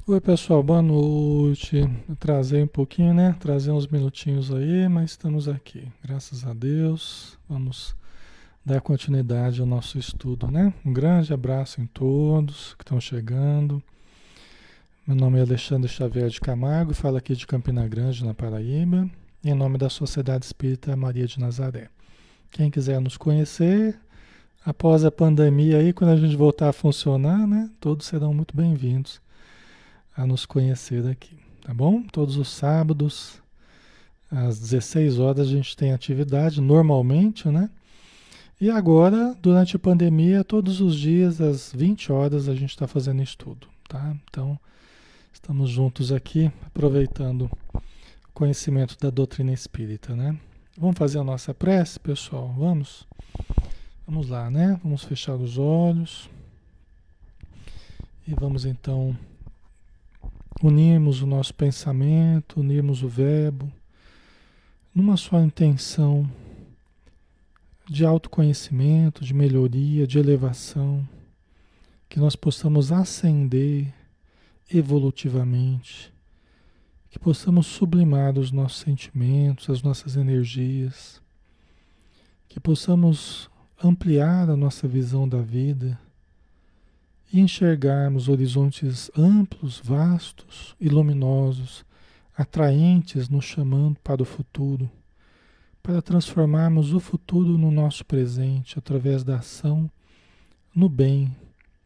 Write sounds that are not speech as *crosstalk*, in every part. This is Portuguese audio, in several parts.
Oi, pessoal, boa noite. Trazer um pouquinho, né? Trazer uns minutinhos aí, mas estamos aqui. Graças a Deus. Vamos dar continuidade ao nosso estudo, né? Um grande abraço em todos que estão chegando. Meu nome é Alexandre Xavier de Camargo, falo aqui de Campina Grande, na Paraíba, em nome da Sociedade Espírita Maria de Nazaré. Quem quiser nos conhecer, após a pandemia aí, quando a gente voltar a funcionar, né? Todos serão muito bem-vindos a nos conhecer aqui, tá bom? Todos os sábados, às 16 horas, a gente tem atividade, normalmente, né? E agora, durante a pandemia, todos os dias, às 20 horas, a gente está fazendo estudo, tá? Então, estamos juntos aqui, aproveitando o conhecimento da doutrina espírita, né? Vamos fazer a nossa prece, pessoal? Vamos? Vamos lá, né? Vamos fechar os olhos. E vamos então unirmos o nosso pensamento, unirmos o verbo numa só intenção de autoconhecimento, de melhoria, de elevação, que nós possamos ascender evolutivamente, que possamos sublimar os nossos sentimentos, as nossas energias, que possamos ampliar a nossa visão da vida e enxergarmos horizontes amplos, vastos e luminosos, atraentes, nos chamando para o futuro para transformarmos o futuro no nosso presente através da ação no bem,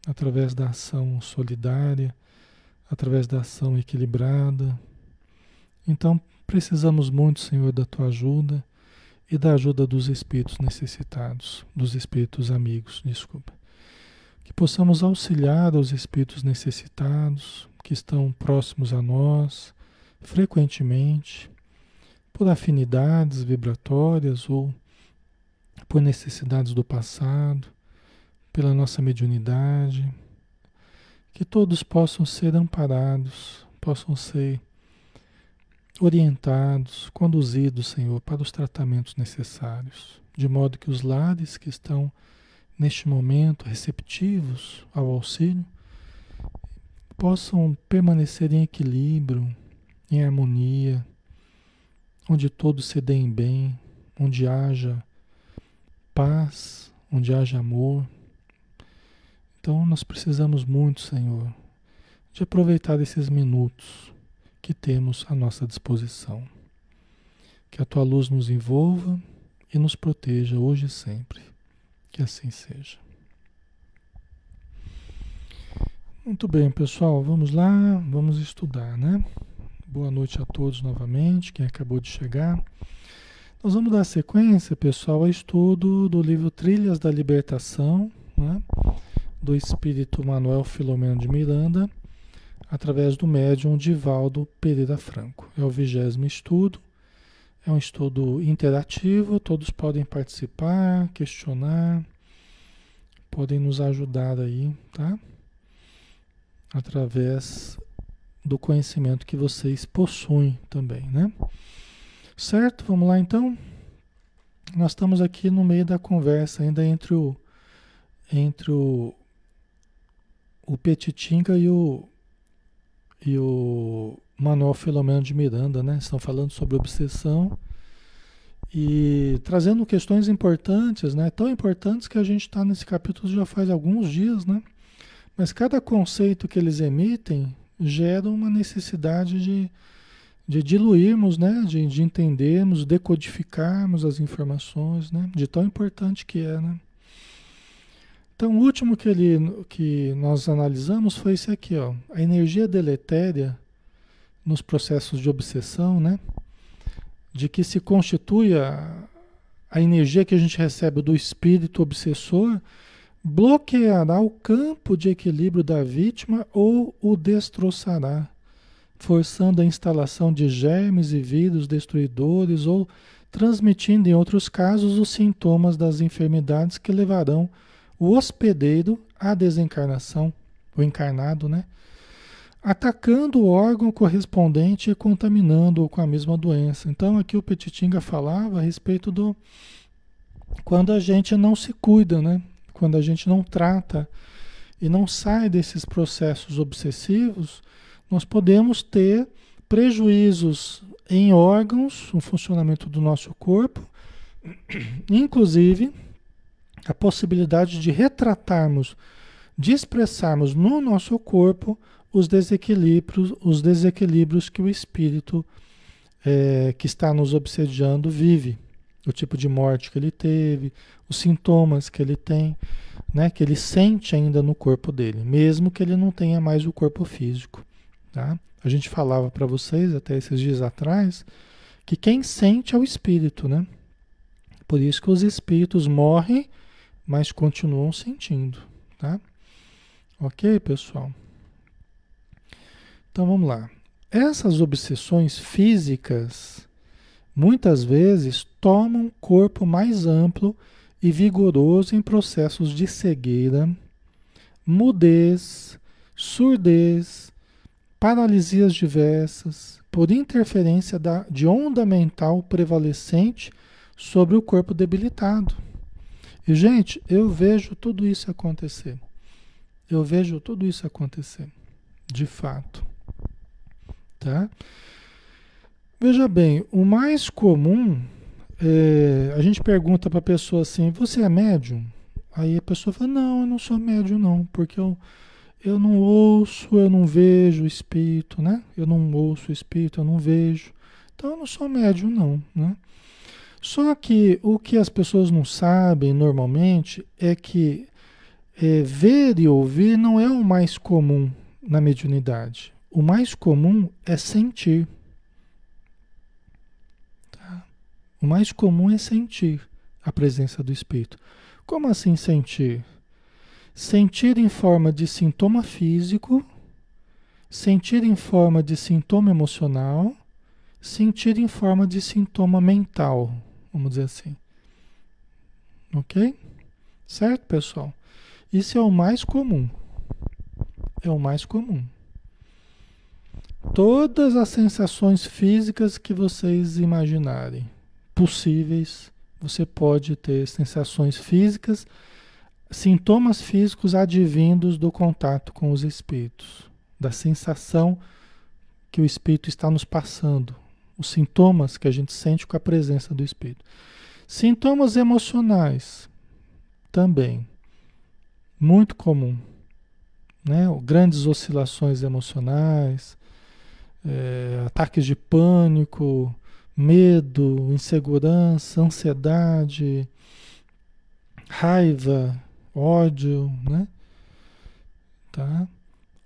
através da ação solidária, através da ação equilibrada. Então, precisamos muito, Senhor, da tua ajuda e da ajuda dos espíritos necessitados, dos espíritos amigos, desculpa. Que possamos auxiliar os espíritos necessitados que estão próximos a nós frequentemente por afinidades vibratórias ou por necessidades do passado, pela nossa mediunidade, que todos possam ser amparados, possam ser orientados, conduzidos, Senhor, para os tratamentos necessários, de modo que os lares que estão neste momento receptivos ao auxílio possam permanecer em equilíbrio, em harmonia, onde todos se deem bem, onde haja paz, onde haja amor. Então nós precisamos muito, Senhor, de aproveitar esses minutos que temos à nossa disposição. Que a tua luz nos envolva e nos proteja hoje e sempre. Que assim seja. Muito bem, pessoal, vamos lá, vamos estudar, né? Boa noite a todos novamente, quem acabou de chegar. Nós vamos dar sequência, pessoal, ao estudo do livro Trilhas da Libertação, né? do espírito Manuel Filomeno de Miranda, através do médium Divaldo Pereira Franco. É o vigésimo estudo, é um estudo interativo, todos podem participar, questionar, podem nos ajudar aí, tá? Através do conhecimento que vocês possuem também, né? Certo? Vamos lá então. Nós estamos aqui no meio da conversa ainda entre o entre o o Petitinga e o e o Manuel Filomeno de Miranda, né? Estão falando sobre obsessão e trazendo questões importantes, né? Tão importantes que a gente está nesse capítulo já faz alguns dias, né? Mas cada conceito que eles emitem gera uma necessidade de, de diluirmos, né? de, de entendermos, decodificarmos as informações, né? de tão importante que é. Né? Então, o último que, ele, que nós analisamos foi esse aqui, ó, a energia deletéria nos processos de obsessão, né? de que se constitui a, a energia que a gente recebe do espírito obsessor bloqueará o campo de equilíbrio da vítima ou o destroçará, forçando a instalação de germes e vírus destruidores ou transmitindo, em outros casos, os sintomas das enfermidades que levarão o hospedeiro à desencarnação, o encarnado, né? Atacando o órgão correspondente e contaminando-o com a mesma doença. Então, aqui o Petitinga falava a respeito do. Quando a gente não se cuida, né? quando a gente não trata e não sai desses processos obsessivos, nós podemos ter prejuízos em órgãos, no funcionamento do nosso corpo, *clears throat* inclusive a possibilidade de retratarmos, de expressarmos no nosso corpo os desequilíbrios, os desequilíbrios que o espírito é, que está nos obsediando vive, o tipo de morte que ele teve, os sintomas que ele tem, né, que ele sente ainda no corpo dele, mesmo que ele não tenha mais o corpo físico, tá? A gente falava para vocês até esses dias atrás que quem sente é o espírito, né? Por isso que os espíritos morrem, mas continuam sentindo, tá? Ok, pessoal? Então vamos lá. Essas obsessões físicas muitas vezes tomam corpo mais amplo e vigoroso em processos de cegueira, mudez, surdez, paralisias diversas, por interferência da, de onda mental prevalecente sobre o corpo debilitado. E, gente, eu vejo tudo isso acontecer. Eu vejo tudo isso acontecer, de fato. Tá? Veja bem, o mais comum, é, a gente pergunta para a pessoa assim: Você é médium? Aí a pessoa fala: Não, eu não sou médium, não, porque eu eu não ouço, eu não vejo o espírito, né? Eu não ouço o espírito, eu não vejo. Então eu não sou médium, não, né? Só que o que as pessoas não sabem normalmente é que é, ver e ouvir não é o mais comum na mediunidade. O mais comum é sentir. Tá? O mais comum é sentir a presença do espírito. Como assim sentir? Sentir em forma de sintoma físico, sentir em forma de sintoma emocional, sentir em forma de sintoma mental, vamos dizer assim. Ok? Certo, pessoal? Isso é o mais comum. É o mais comum. Todas as sensações físicas que vocês imaginarem possíveis, você pode ter sensações físicas sintomas físicos advindos do contato com os espíritos, da sensação que o espírito está nos passando, os sintomas que a gente sente com a presença do espírito. Sintomas emocionais também muito comum, né? Grandes oscilações emocionais, é, ataques de pânico, medo, insegurança, ansiedade, raiva, ódio, né? Tá?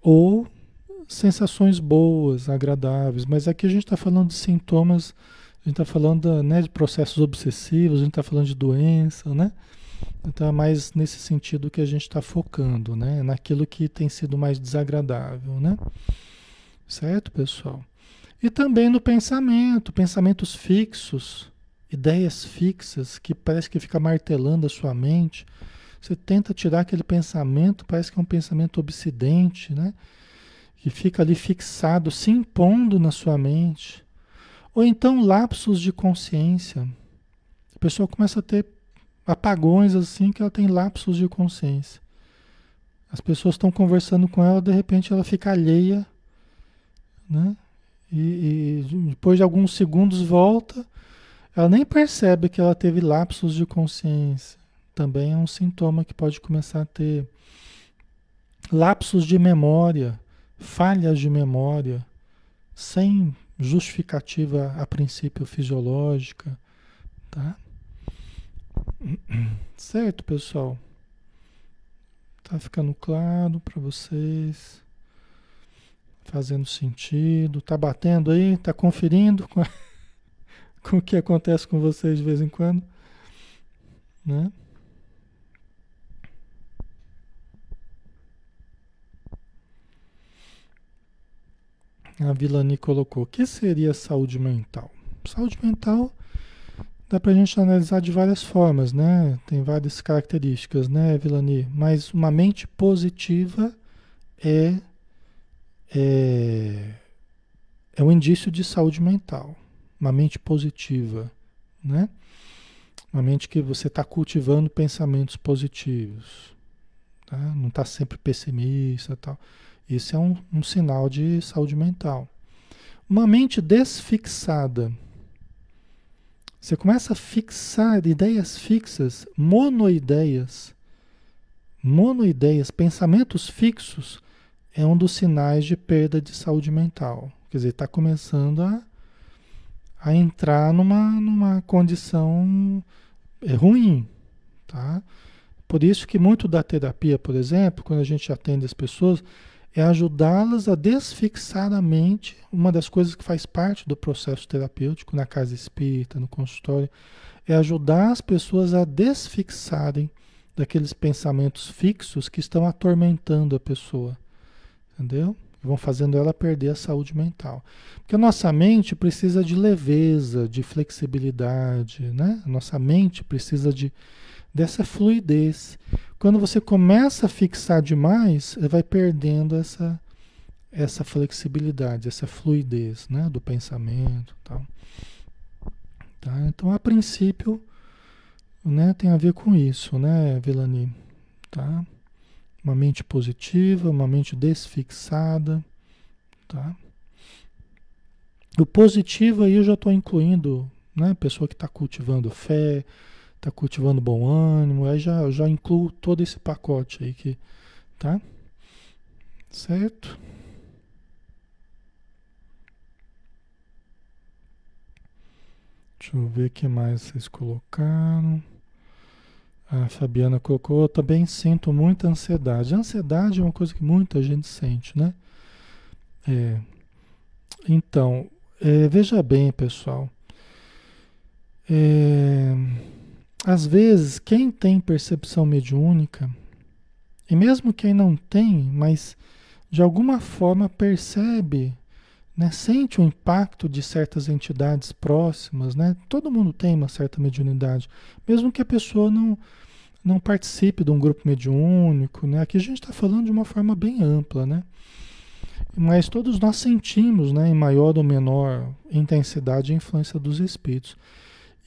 Ou sensações boas, agradáveis, mas aqui a gente está falando de sintomas, a gente está falando né, de processos obsessivos, a gente está falando de doença, né? Então é mais nesse sentido que a gente está focando, né? Naquilo que tem sido mais desagradável, né? Certo, pessoal? E também no pensamento, pensamentos fixos, ideias fixas que parece que fica martelando a sua mente. Você tenta tirar aquele pensamento, parece que é um pensamento obsidente, né? Que fica ali fixado, se impondo na sua mente. Ou então lapsos de consciência. A pessoa começa a ter apagões assim que ela tem lapsos de consciência. As pessoas estão conversando com ela, de repente ela fica alheia, né? E, e, depois de alguns segundos volta, ela nem percebe que ela teve lapsos de consciência também é um sintoma que pode começar a ter lapsos de memória, falhas de memória, sem justificativa a princípio fisiológica, tá? Certo, pessoal? Tá ficando claro para vocês? Fazendo sentido? Tá batendo aí? Tá conferindo com, a, *laughs* com o que acontece com vocês de vez em quando? Né? A Vilani colocou: o que seria saúde mental? Saúde mental dá para a gente analisar de várias formas, né? Tem várias características, né, Vilani? Mas uma mente positiva é, é, é um indício de saúde mental. Uma mente positiva, né? Uma mente que você está cultivando pensamentos positivos, tá? Não está sempre pessimista tal. Isso é um, um sinal de saúde mental. Uma mente desfixada. Você começa a fixar ideias fixas, monoideias. Monoideias, pensamentos fixos, é um dos sinais de perda de saúde mental. Quer dizer, está começando a, a entrar numa, numa condição é, ruim, tá? Por isso que muito da terapia, por exemplo, quando a gente atende as pessoas, é ajudá-las a desfixar a mente, uma das coisas que faz parte do processo terapêutico na casa espírita, no consultório, é ajudar as pessoas a desfixarem daqueles pensamentos fixos que estão atormentando a pessoa. Entendeu? E vão fazendo ela perder a saúde mental. Porque a nossa mente precisa de leveza, de flexibilidade, né? A nossa mente precisa de dessa fluidez. Quando você começa a fixar demais, vai perdendo essa essa flexibilidade, essa fluidez, né, do pensamento, tal. Tá? Então, a princípio, né, tem a ver com isso, né, Vilani, tá? Uma mente positiva, uma mente desfixada, tá? O positivo aí eu já estou incluindo, né, pessoa que está cultivando fé, está cultivando bom ânimo, aí já, já incluo todo esse pacote aí que, tá? Certo? Deixa eu ver o que mais vocês colocaram. A Fabiana colocou, também sinto muita ansiedade. A ansiedade é uma coisa que muita gente sente, né? É. Então, é, veja bem, pessoal. É, às vezes, quem tem percepção mediúnica, e mesmo quem não tem, mas de alguma forma percebe, né, sente o impacto de certas entidades próximas, né? Todo mundo tem uma certa mediunidade, mesmo que a pessoa não, não participe de um grupo mediúnico, né? Aqui a gente está falando de uma forma bem ampla, né? Mas todos nós sentimos, né, em maior ou menor intensidade, a influência dos espíritos.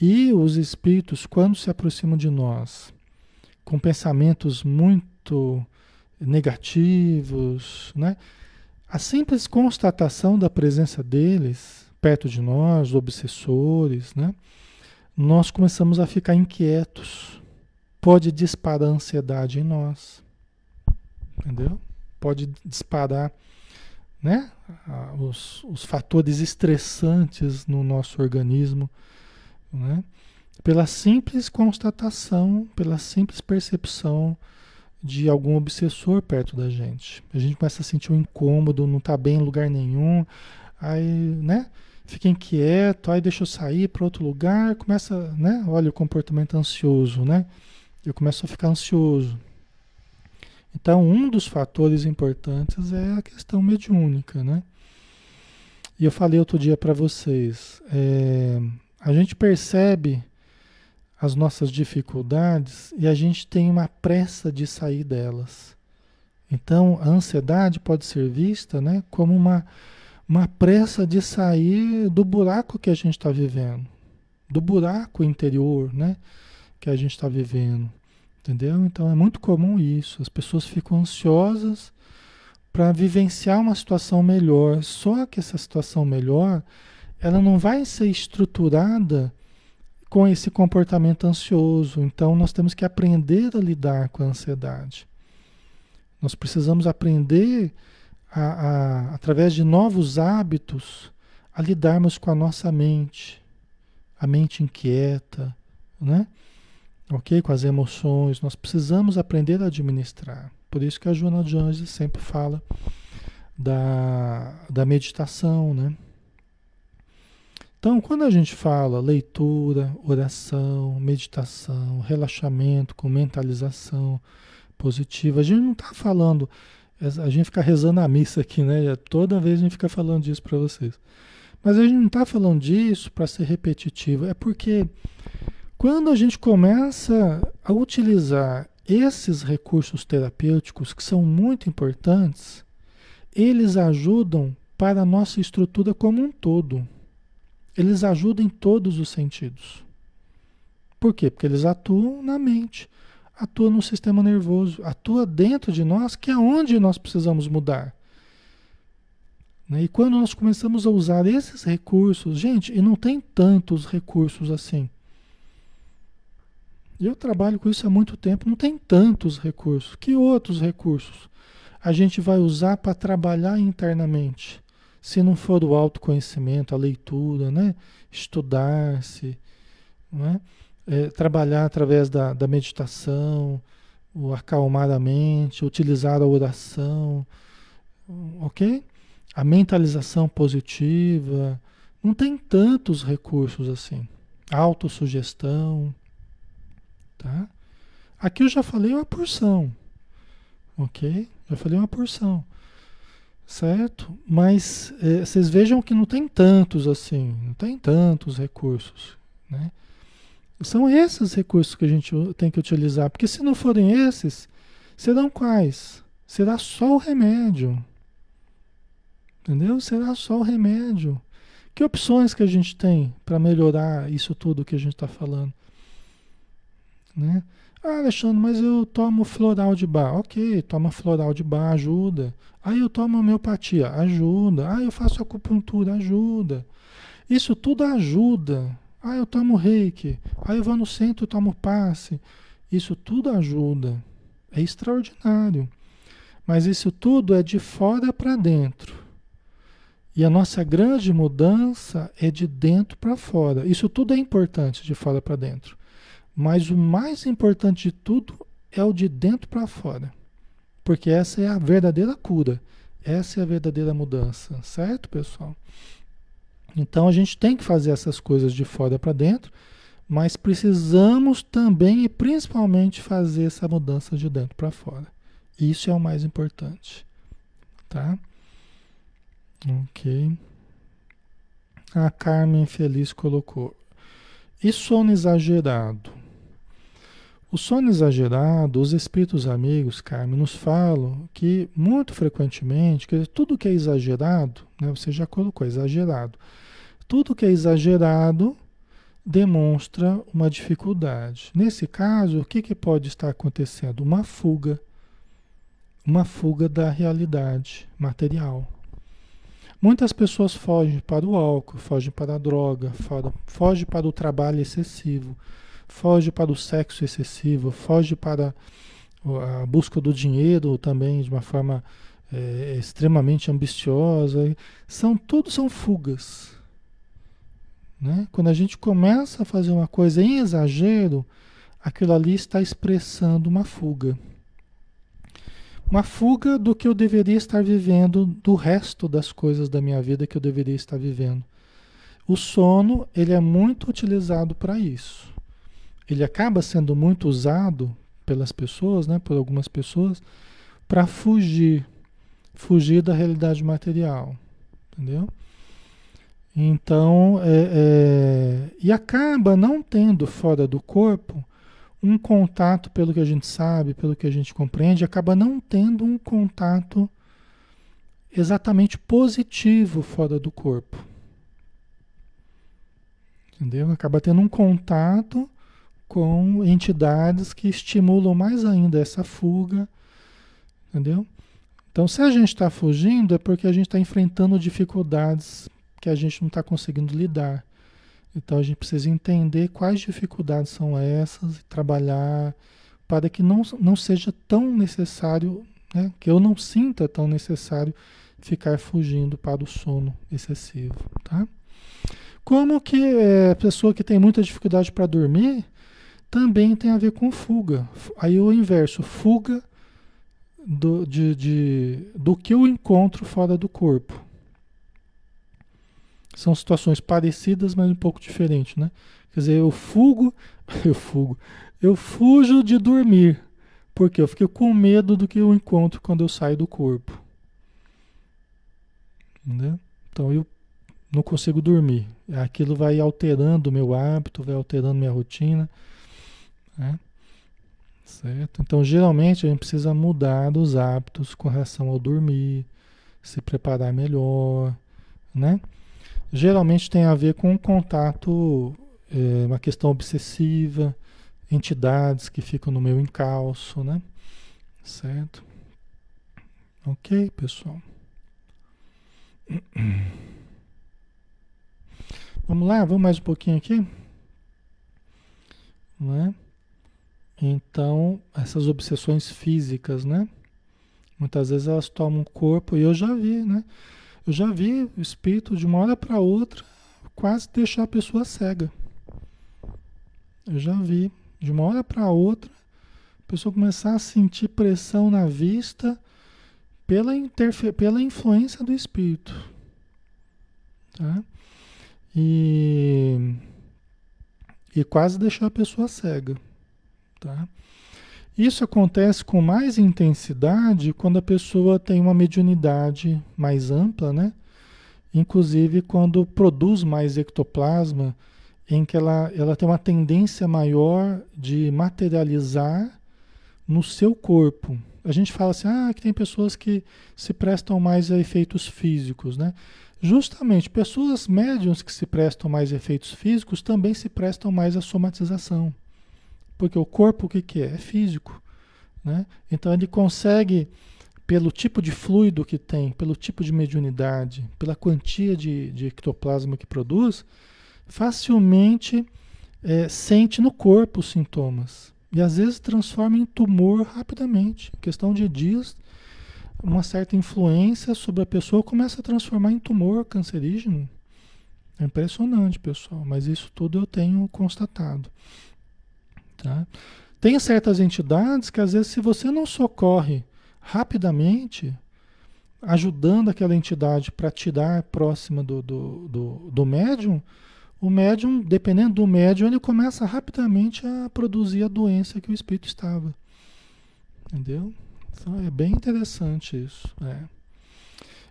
E os espíritos, quando se aproximam de nós com pensamentos muito negativos, né? A simples constatação da presença deles perto de nós, obsessores, né? Nós começamos a ficar inquietos. Pode disparar ansiedade em nós. Entendeu? Pode disparar né? os, os fatores estressantes no nosso organismo né? pela simples constatação, pela simples percepção de algum obsessor perto da gente. A gente começa a sentir um incômodo, não está bem em lugar nenhum, aí, né? Fica inquieto, aí deixa eu sair para outro lugar, começa, né? Olha o comportamento ansioso, né? Eu começo a ficar ansioso. Então, um dos fatores importantes é a questão mediúnica, né? E eu falei outro dia para vocês, é, a gente percebe as nossas dificuldades e a gente tem uma pressa de sair delas. Então, a ansiedade pode ser vista né, como uma, uma pressa de sair do buraco que a gente está vivendo, do buraco interior né, que a gente está vivendo. Entendeu? Então é muito comum isso. As pessoas ficam ansiosas para vivenciar uma situação melhor. Só que essa situação melhor ela não vai ser estruturada com esse comportamento ansioso. Então, nós temos que aprender a lidar com a ansiedade. Nós precisamos aprender, a, a, através de novos hábitos, a lidarmos com a nossa mente, a mente inquieta, né? Ok? Com as emoções. Nós precisamos aprender a administrar. Por isso que a Joana de Anjos sempre fala da, da meditação, né? Então, quando a gente fala leitura, oração, meditação, relaxamento com mentalização positiva, a gente não está falando, a gente fica rezando a missa aqui, né? Toda vez a gente fica falando disso para vocês. Mas a gente não está falando disso para ser repetitivo, é porque quando a gente começa a utilizar esses recursos terapêuticos que são muito importantes, eles ajudam para a nossa estrutura como um todo. Eles ajudam em todos os sentidos. Por quê? Porque eles atuam na mente, atuam no sistema nervoso, atuam dentro de nós, que é onde nós precisamos mudar. Né? E quando nós começamos a usar esses recursos, gente, e não tem tantos recursos assim. Eu trabalho com isso há muito tempo, não tem tantos recursos. Que outros recursos a gente vai usar para trabalhar internamente? Se não for o autoconhecimento, a leitura, né? estudar-se, né? é, trabalhar através da, da meditação, o acalmar a mente, utilizar a oração, ok? A mentalização positiva, não tem tantos recursos assim. Autossugestão, tá? Aqui eu já falei uma porção, ok? Já falei uma porção, certo? Mas é, vocês vejam que não tem tantos assim, não tem tantos recursos, né? São esses recursos que a gente tem que utilizar, porque se não forem esses, serão quais? Será só o remédio. Entendeu? Será só o remédio. Que opções que a gente tem para melhorar isso tudo que a gente está falando? Né? Ah, Alexandre, mas eu tomo floral de bar. Ok, toma floral de bar, ajuda. Aí eu tomo homeopatia, ajuda. Ah, eu faço acupuntura, ajuda. Isso tudo ajuda. Ah, eu tomo reiki. Ah, eu vou no centro tomo passe. Isso tudo ajuda. É extraordinário. Mas isso tudo é de fora para dentro. E a nossa grande mudança é de dentro para fora. Isso tudo é importante de fora para dentro. Mas o mais importante de tudo é o de dentro para fora. Porque essa é a verdadeira cura. Essa é a verdadeira mudança, certo, pessoal? Então a gente tem que fazer essas coisas de fora para dentro, mas precisamos também e principalmente fazer essa mudança de dentro para fora. Isso é o mais importante, tá? Ok. A Carmen Feliz colocou. E sono exagerado? O sono exagerado, os espíritos amigos, Carmen, nos falam que muito frequentemente, que tudo que é exagerado, né, você já colocou exagerado, tudo que é exagerado demonstra uma dificuldade. Nesse caso, o que, que pode estar acontecendo? Uma fuga. Uma fuga da realidade material. Muitas pessoas fogem para o álcool, fogem para a droga, fogem para o trabalho excessivo, fogem para o sexo excessivo, fogem para a busca do dinheiro também de uma forma é, extremamente ambiciosa. São tudo são fugas. Né? Quando a gente começa a fazer uma coisa em exagero, aquilo ali está expressando uma fuga. Uma fuga do que eu deveria estar vivendo, do resto das coisas da minha vida que eu deveria estar vivendo. O sono, ele é muito utilizado para isso. Ele acaba sendo muito usado pelas pessoas, né, por algumas pessoas, para fugir, fugir da realidade material, entendeu? Então, é, é, e acaba não tendo fora do corpo um contato, pelo que a gente sabe, pelo que a gente compreende, acaba não tendo um contato exatamente positivo fora do corpo. Entendeu? Acaba tendo um contato com entidades que estimulam mais ainda essa fuga. Entendeu? Então, se a gente está fugindo, é porque a gente está enfrentando dificuldades que a gente não está conseguindo lidar. Então a gente precisa entender quais dificuldades são essas e trabalhar para que não, não seja tão necessário, né, que eu não sinta tão necessário ficar fugindo para o sono excessivo, tá? Como que é, pessoa que tem muita dificuldade para dormir também tem a ver com fuga. Aí o inverso, fuga do, de, de, do que eu encontro fora do corpo. São situações parecidas, mas um pouco diferentes, né? Quer dizer, eu fugo, *laughs* eu fugo, eu fujo de dormir, porque eu fico com medo do que eu encontro quando eu saio do corpo. Então eu não consigo dormir. Aquilo vai alterando o meu hábito, vai alterando minha rotina. Né? Certo? Então, geralmente, a gente precisa mudar dos hábitos com relação ao dormir, se preparar melhor, né? geralmente tem a ver com contato, é, uma questão obsessiva, entidades que ficam no meu encalço, né? Certo? Ok, pessoal? Vamos lá, vamos mais um pouquinho aqui. Né? Então, essas obsessões físicas, né? Muitas vezes elas tomam corpo, e eu já vi, né? Eu já vi o espírito de uma hora para outra quase deixar a pessoa cega. Eu já vi, de uma hora para outra, a pessoa começar a sentir pressão na vista pela, pela influência do espírito. Tá? E, e quase deixar a pessoa cega. Tá? Isso acontece com mais intensidade quando a pessoa tem uma mediunidade mais ampla, né? Inclusive quando produz mais ectoplasma, em que ela, ela tem uma tendência maior de materializar no seu corpo. A gente fala assim, ah, que tem pessoas que se prestam mais a efeitos físicos, né? Justamente, pessoas médiums que se prestam mais a efeitos físicos também se prestam mais à somatização. Porque o corpo o que, que é? É físico. Né? Então ele consegue, pelo tipo de fluido que tem, pelo tipo de mediunidade, pela quantia de, de ectoplasma que produz, facilmente é, sente no corpo os sintomas. E às vezes transforma em tumor rapidamente. Em questão de dias, uma certa influência sobre a pessoa começa a transformar em tumor cancerígeno. É impressionante, pessoal, mas isso tudo eu tenho constatado. Tá? Tem certas entidades que, às vezes, se você não socorre rapidamente, ajudando aquela entidade para tirar próxima do, do, do, do médium, o médium, dependendo do médium, ele começa rapidamente a produzir a doença que o espírito estava. Entendeu? Então é bem interessante isso. É.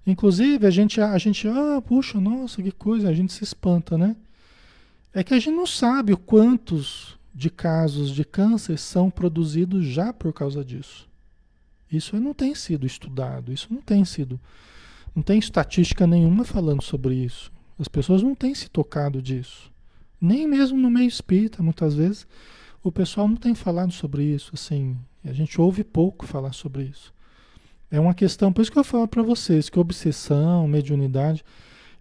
Inclusive, a gente, a gente, ah, puxa, nossa, que coisa, a gente se espanta, né? É que a gente não sabe quantos de casos de câncer são produzidos já por causa disso. Isso não tem sido estudado, isso não tem sido. Não tem estatística nenhuma falando sobre isso. As pessoas não têm se tocado disso. Nem mesmo no meio espírita, muitas vezes, o pessoal não tem falado sobre isso. Assim, a gente ouve pouco falar sobre isso. É uma questão, por isso que eu falo para vocês que obsessão, mediunidade,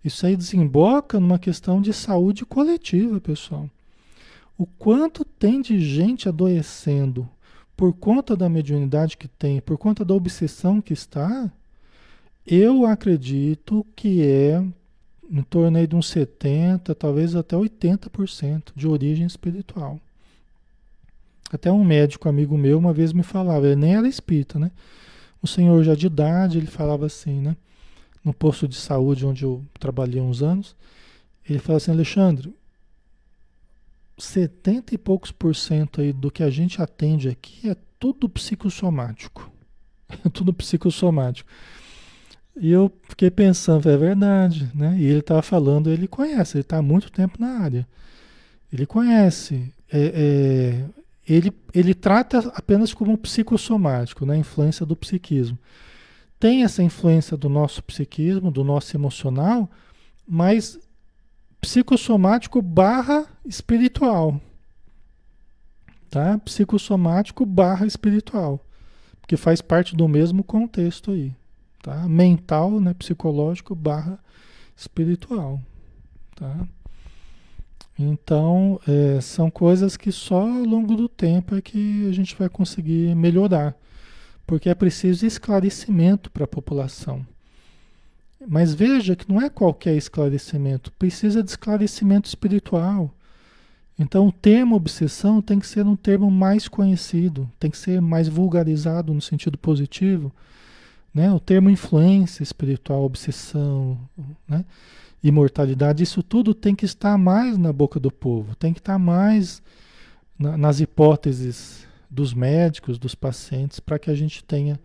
isso aí desemboca numa questão de saúde coletiva, pessoal. O quanto tem de gente adoecendo por conta da mediunidade que tem, por conta da obsessão que está, eu acredito que é em torno aí de uns 70, talvez até 80% de origem espiritual. Até um médico amigo meu uma vez me falava, ele nem era espírita, né? O senhor já de idade, ele falava assim, né? No posto de saúde onde eu trabalhei uns anos, ele falava assim, Alexandre, 70 e poucos por cento aí do que a gente atende aqui é tudo psicossomático. É *laughs* tudo psicossomático. E eu fiquei pensando, é verdade, né? E ele estava falando, ele conhece, ele está há muito tempo na área. Ele conhece. É, é, ele, ele trata apenas como psicossomático, né? Influência do psiquismo. Tem essa influência do nosso psiquismo, do nosso emocional, mas psicossomático barra espiritual. Tá? Psicossomático barra espiritual. Porque faz parte do mesmo contexto aí. Tá? Mental, né? psicológico barra espiritual. Tá? Então, é, são coisas que só ao longo do tempo é que a gente vai conseguir melhorar. Porque é preciso esclarecimento para a população. Mas veja que não é qualquer esclarecimento, precisa de esclarecimento espiritual. Então, o termo obsessão tem que ser um termo mais conhecido, tem que ser mais vulgarizado no sentido positivo. Né? O termo influência espiritual, obsessão, né? imortalidade, isso tudo tem que estar mais na boca do povo, tem que estar mais na, nas hipóteses dos médicos, dos pacientes, para que a gente tenha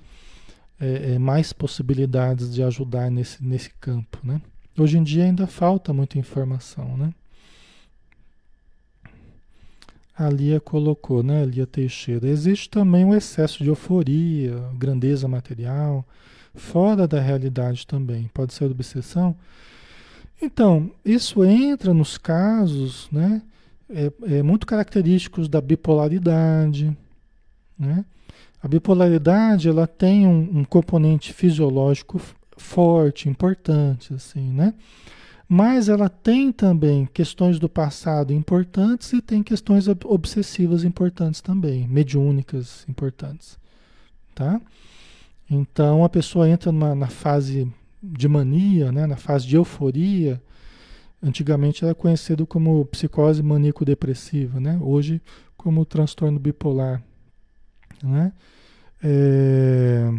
é, é, mais possibilidades de ajudar nesse, nesse campo, né? Hoje em dia ainda falta muita informação, né? A Lia colocou, né, Lia Teixeira. Existe também o excesso de euforia, grandeza material, fora da realidade também. Pode ser obsessão. Então, isso entra nos casos, né, é, é muito característicos da bipolaridade, né? A bipolaridade ela tem um, um componente fisiológico forte, importante, assim, né? Mas ela tem também questões do passado importantes e tem questões obsessivas importantes também, mediúnicas importantes, tá? Então a pessoa entra numa, na fase de mania, né, na fase de euforia. Antigamente era conhecido como psicose maníaco-depressiva, né? Hoje como transtorno bipolar, né? É,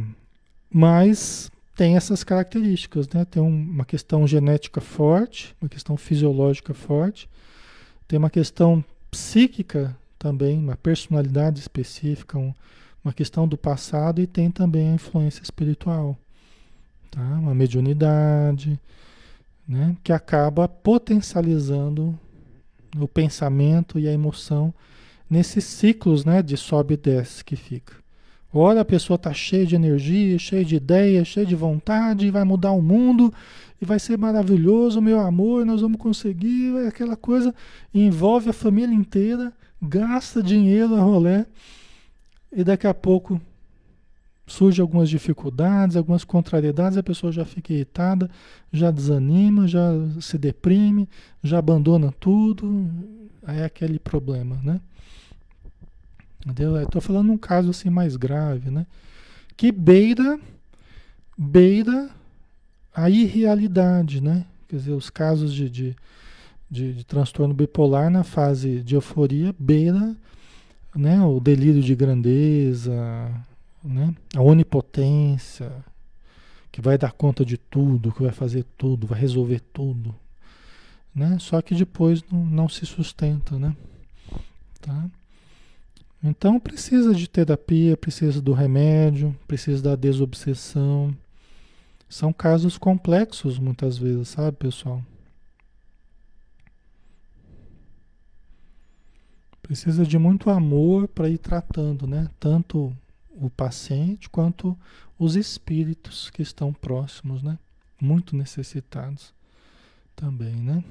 mas tem essas características, né? Tem uma questão genética forte, uma questão fisiológica forte, tem uma questão psíquica também, uma personalidade específica, um, uma questão do passado e tem também a influência espiritual, tá? Uma mediunidade, né? Que acaba potencializando o pensamento e a emoção nesses ciclos, né? De sobe e desce que fica. Olha, a pessoa está cheia de energia, cheia de ideia, cheia de vontade, vai mudar o mundo e vai ser maravilhoso, meu amor, nós vamos conseguir, aquela coisa envolve a família inteira, gasta dinheiro a rolé e daqui a pouco surgem algumas dificuldades, algumas contrariedades, a pessoa já fica irritada, já desanima, já se deprime, já abandona tudo, aí é aquele problema, né? Entendeu? Estou falando um caso assim mais grave, né? Que beira, beira a irrealidade, né? Quer dizer, os casos de, de, de, de transtorno bipolar na fase de euforia beira né, o delírio de grandeza, né, a onipotência, que vai dar conta de tudo, que vai fazer tudo, vai resolver tudo. Né? Só que depois não, não se sustenta, né? Tá? Então precisa de terapia, precisa do remédio, precisa da desobsessão. São casos complexos muitas vezes, sabe, pessoal? Precisa de muito amor para ir tratando, né? Tanto o paciente quanto os espíritos que estão próximos, né? Muito necessitados também, né?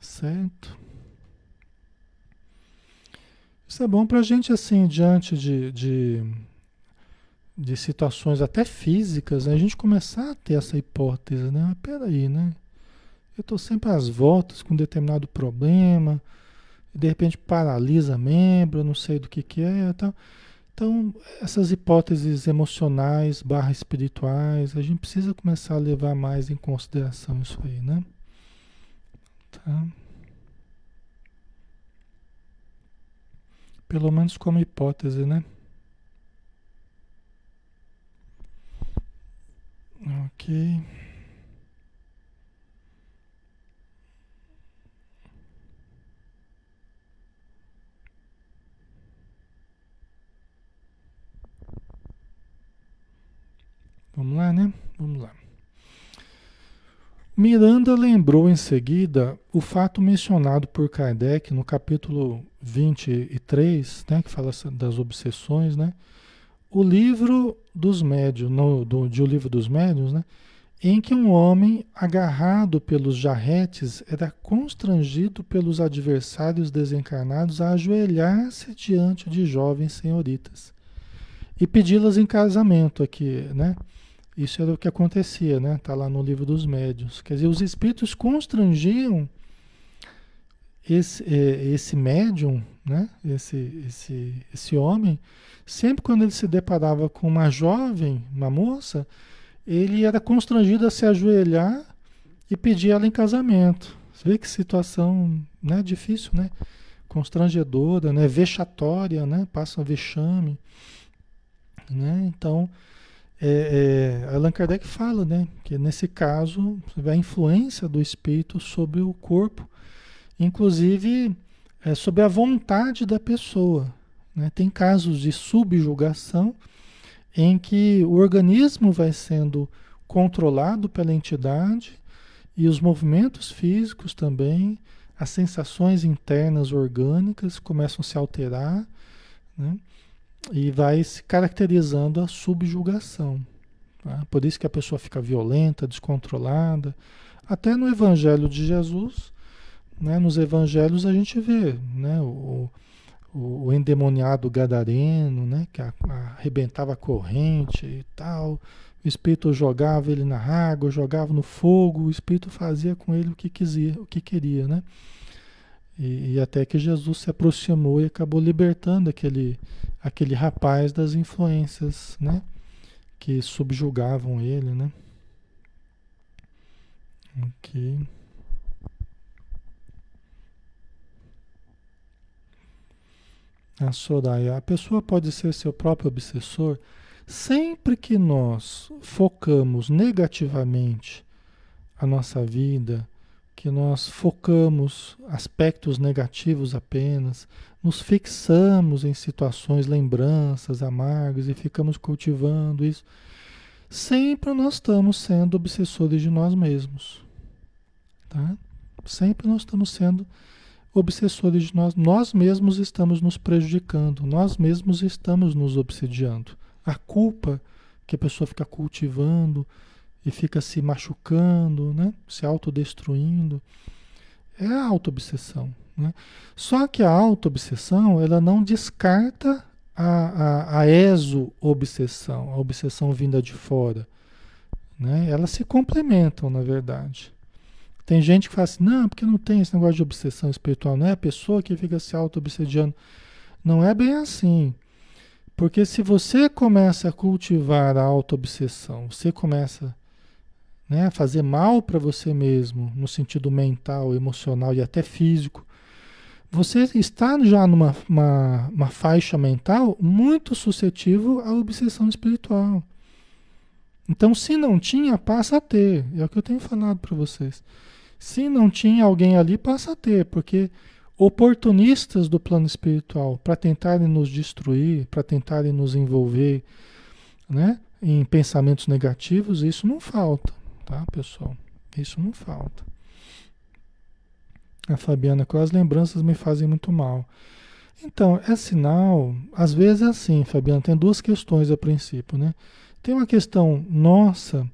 Certo? Isso é bom para a gente, assim, diante de, de, de, situações até físicas, né? a gente começar a ter essa hipótese, né? Mas peraí, né? Eu estou sempre às voltas com um determinado problema, de repente paralisa membro, não sei do que que é, então, então essas hipóteses emocionais barra espirituais, a gente precisa começar a levar mais em consideração isso aí, né? Tá? Pelo menos como hipótese, né? Ok. Vamos lá, né? Vamos lá. Miranda lembrou em seguida o fato mencionado por Kardec no capítulo 23, né, que fala das obsessões, né? O livro dos médios, no, do, de O Livro dos Médios, né? Em que um homem agarrado pelos jarretes era constrangido pelos adversários desencarnados a ajoelhar-se diante de jovens senhoritas e pedi-las em casamento aqui, né? Isso era o que acontecia, né? Tá lá no livro dos médios. Quer dizer, os espíritos constrangiam esse, é, esse médium, né? Esse, esse, esse homem, sempre quando ele se deparava com uma jovem, uma moça, ele era constrangido a se ajoelhar e pedir ela em casamento. Você vê que situação, né? Difícil, né? Constrangedora, né? Vexatória, né? Passa um vexame, né? Então é, é, Allan Kardec fala, né, que nesse caso a influência do espírito sobre o corpo, inclusive é, sobre a vontade da pessoa. Né? Tem casos de subjugação em que o organismo vai sendo controlado pela entidade e os movimentos físicos também, as sensações internas orgânicas começam a se alterar, né? E vai se caracterizando a subjugação. Tá? Por isso que a pessoa fica violenta, descontrolada. Até no Evangelho de Jesus, né, nos Evangelhos a gente vê né, o, o, o endemoniado gadareno, né? Que arrebentava a corrente e tal. O espírito jogava ele na água, jogava no fogo, o espírito fazia com ele o que quisia, o que queria, né? E, e, até que Jesus se aproximou e acabou libertando aquele, aquele rapaz das influências, né? Que subjugavam ele, né? Ok. A Soraya, a pessoa pode ser seu próprio obsessor sempre que nós focamos negativamente a nossa vida, que nós focamos aspectos negativos apenas, nos fixamos em situações, lembranças amargas e ficamos cultivando isso, sempre nós estamos sendo obsessores de nós mesmos. Tá? Sempre nós estamos sendo obsessores de nós, nós mesmos estamos nos prejudicando, nós mesmos estamos nos obsediando. A culpa que a pessoa fica cultivando e fica se machucando, né? se autodestruindo, é a autoobsessão. Né? Só que a autoobsessão ela não descarta a, a, a exo-obsessão, a obsessão vinda de fora. Né? Elas se complementam, na verdade. Tem gente que fala assim, não, porque não tem esse negócio de obsessão espiritual, não é a pessoa que fica se auto-obsediando. Não é bem assim. Porque se você começa a cultivar a auto-obsessão, você começa né, a fazer mal para você mesmo, no sentido mental, emocional e até físico, você está já numa uma, uma faixa mental muito suscetível à obsessão espiritual. Então, se não tinha, passa a ter. É o que eu tenho falado para vocês. Se não tinha alguém ali, passa a ter, porque oportunistas do plano espiritual para tentarem nos destruir, para tentarem nos envolver, né, em pensamentos negativos, isso não falta, tá, pessoal? Isso não falta. A Fabiana, quais lembranças me fazem muito mal? Então, é sinal, às vezes é assim, Fabiana, tem duas questões a princípio, né? Tem uma questão nossa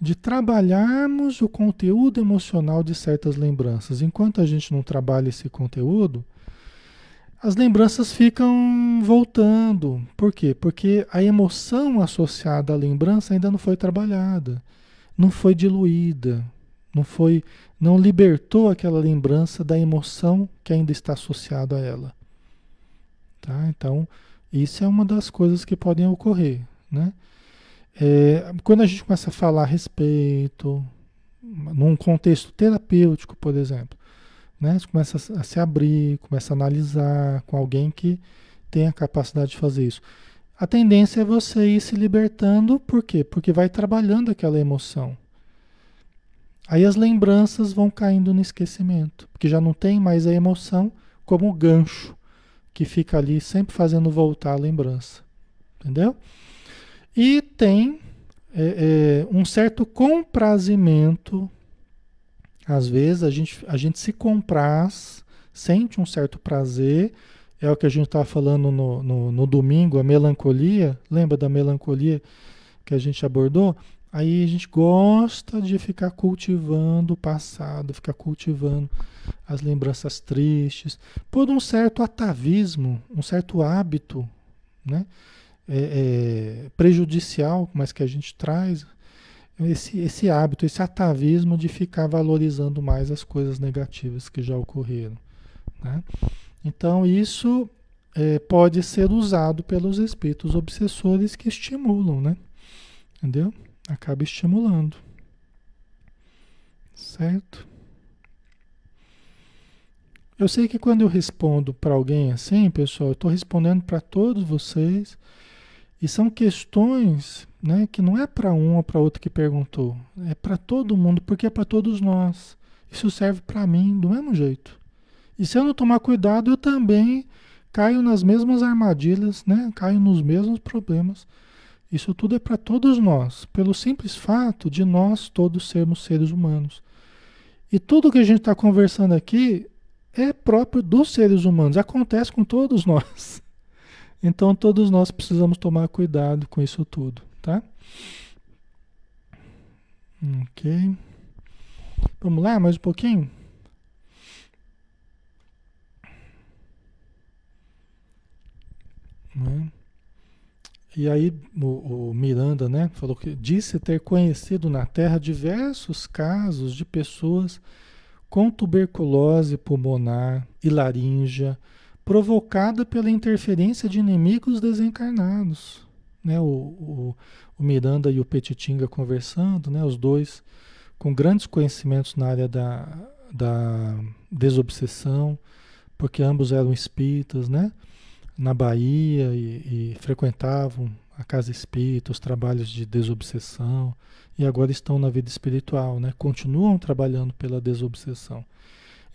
de trabalharmos o conteúdo emocional de certas lembranças. Enquanto a gente não trabalha esse conteúdo, as lembranças ficam voltando. Por quê? Porque a emoção associada à lembrança ainda não foi trabalhada, não foi diluída, não foi, não libertou aquela lembrança da emoção que ainda está associada a ela. Tá? Então, isso é uma das coisas que podem ocorrer, né? É, quando a gente começa a falar a respeito, num contexto terapêutico, por exemplo, né? Você começa a, se abrir, começa a analisar com alguém que tem a capacidade de fazer isso. A tendência é você ir se libertando, por quê? Porque vai trabalhando aquela emoção. Aí as lembranças vão caindo no esquecimento, porque já não tem mais a emoção como gancho que fica ali sempre fazendo voltar a lembrança. Entendeu? E tem é, é, um certo comprazimento. Às vezes a gente, a gente se compraz, sente um certo prazer. É o que a gente estava falando no, no, no domingo, a melancolia. Lembra da melancolia que a gente abordou? Aí a gente gosta de ficar cultivando o passado, ficar cultivando as lembranças tristes, por um certo atavismo, um certo hábito, né? É, é, prejudicial, mas que a gente traz, esse, esse hábito, esse atavismo de ficar valorizando mais as coisas negativas que já ocorreram. Né? Então, isso é, pode ser usado pelos espíritos obsessores que estimulam, né? Entendeu? Acaba estimulando. Certo? Eu sei que quando eu respondo para alguém assim, pessoal, eu estou respondendo para todos vocês e são questões né, que não é para um ou para outro que perguntou, é para todo mundo, porque é para todos nós. Isso serve para mim do mesmo jeito. E se eu não tomar cuidado, eu também caio nas mesmas armadilhas, né? caio nos mesmos problemas. Isso tudo é para todos nós, pelo simples fato de nós todos sermos seres humanos. E tudo que a gente está conversando aqui é próprio dos seres humanos, acontece com todos *laughs* nós. Então todos nós precisamos tomar cuidado com isso tudo, tá? Ok. Vamos lá, mais um pouquinho? Né? E aí o, o, Miranda né, falou que disse ter conhecido na Terra diversos casos de pessoas com tuberculose pulmonar e laríngea provocada pela interferência de inimigos desencarnados. Né, o, o, o Miranda e o Petitinga conversando, né, os dois com grandes conhecimentos na área da, da desobsessão, porque ambos eram espíritas, né? na Bahia e, e, frequentavam a casa espírita, os trabalhos de desobsessão e agora estão na vida espiritual, né? Continuam trabalhando pela desobsessão.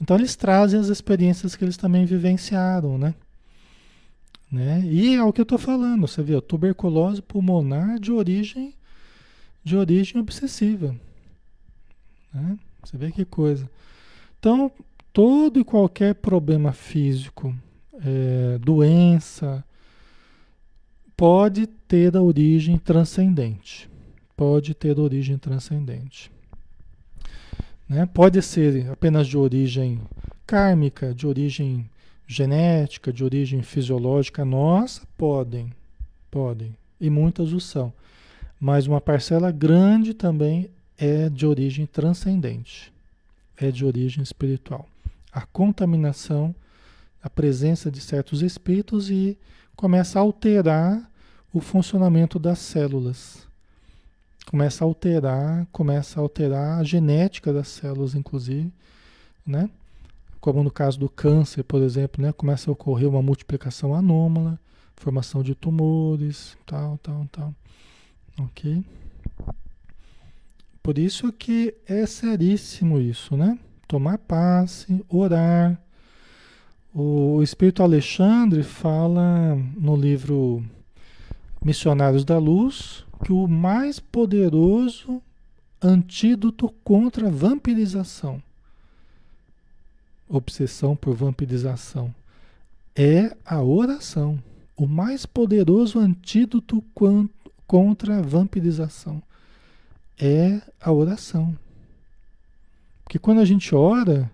Então eles trazem as experiências que eles também vivenciaram, né? né? E é o que eu estou falando, você viu, tuberculose pulmonar de origem de origem obsessiva, né? Você vê que coisa. Então todo e qualquer problema físico é, doença, pode ter a origem transcendente. Pode ter origem transcendente. Né? Pode ser apenas de origem kármica, de origem genética, de origem fisiológica nossa, podem, podem, e muitas o são. Mas uma parcela grande também é de origem transcendente, é de origem espiritual. A contaminação a presença de certos espíritos e começa a alterar o funcionamento das células. Começa a alterar, começa a alterar a genética das células, inclusive, né? Como no caso do câncer, por exemplo, né? Começa a ocorrer uma multiplicação anômala, formação de tumores, tal, tal, tal. Ok? Por isso que é seríssimo isso, né? Tomar passe, orar, o Espírito Alexandre fala no livro Missionários da Luz que o mais poderoso antídoto contra a vampirização, obsessão por vampirização, é a oração. O mais poderoso antídoto contra a vampirização é a oração. Porque quando a gente ora,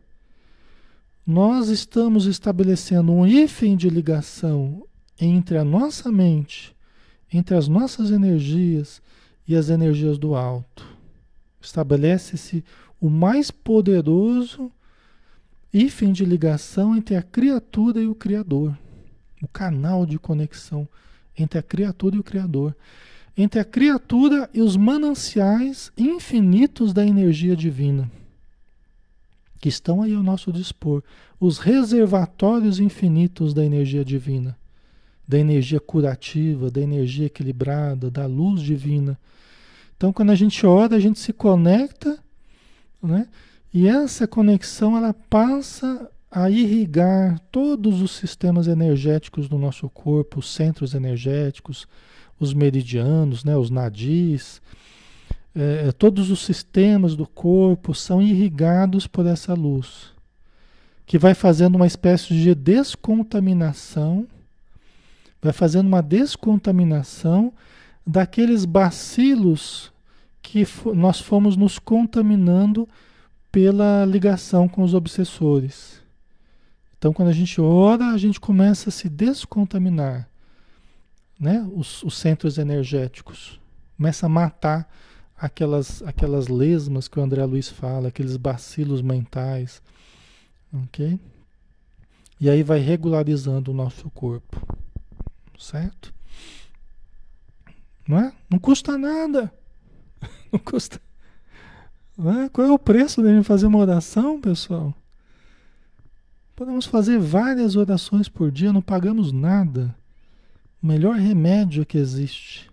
nós estamos estabelecendo um hífen de ligação entre a nossa mente, entre as nossas energias e as energias do alto. Estabelece-se o mais poderoso hífen de ligação entre a criatura e o Criador. O canal de conexão entre a criatura e o Criador. Entre a criatura e os mananciais infinitos da energia divina que estão aí ao nosso dispor, os reservatórios infinitos da energia divina, da energia curativa, da energia equilibrada, da luz divina. Então, quando a gente ora, a gente se conecta, né? E essa conexão ela passa a irrigar todos os sistemas energéticos do nosso corpo, os centros energéticos, os meridianos, né, os nadis, é, é, todos os sistemas do corpo são irrigados por essa luz, que vai fazendo uma espécie de descontaminação, vai fazendo uma descontaminação daqueles bacilos que nós fomos nos contaminando pela ligação com os obsessores. Então, quando a gente ora, a gente começa a se descontaminar, né? Os, os centros energéticos, começa a matar aquelas, aquelas lesmas que o André Luiz fala, aqueles bacilos mentais, ok? E aí vai regularizando o nosso corpo, certo? Não é? Não custa nada. *laughs* Não custa. Não é? Qual é o preço de fazer uma oração, pessoal? Podemos fazer várias orações por dia, não pagamos nada. O melhor remédio que existe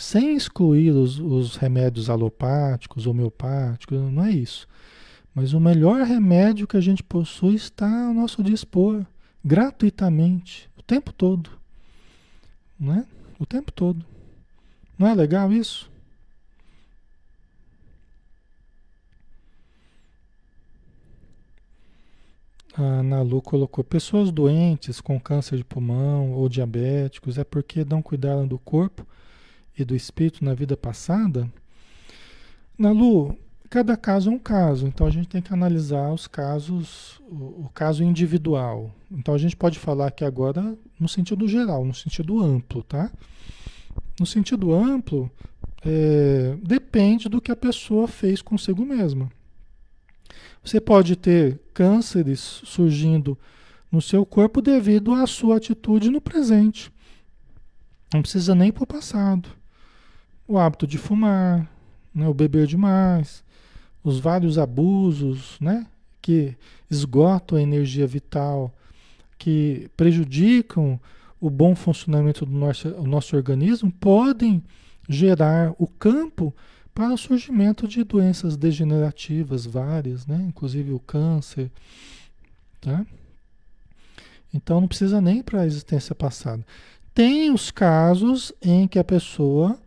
sem excluir os, os remédios alopáticos, homeopáticos, não é isso. Mas o melhor remédio que a gente possui está ao nosso dispor, gratuitamente, o tempo todo. Não é? O tempo todo. Não é legal isso? A Nalu colocou: pessoas doentes com câncer de pulmão ou diabéticos é porque não cuidaram do corpo e do espírito na vida passada? Nalu, cada caso é um caso, então a gente tem que analisar os casos, o, o caso individual. Então a gente pode falar aqui agora no sentido geral, no sentido amplo, tá? No sentido amplo, é, depende do que a pessoa fez consigo mesma. Você pode ter cânceres surgindo no seu corpo devido à sua atitude no presente. Não precisa nem para o passado. O hábito de fumar, né, o beber demais, os vários abusos, né, que esgotam a energia vital, que prejudicam o bom funcionamento do nosso, nosso organismo, podem gerar o campo para o surgimento de doenças degenerativas várias, né, inclusive o câncer, tá? Então não precisa nem para a existência passada. Tem os casos em que a pessoa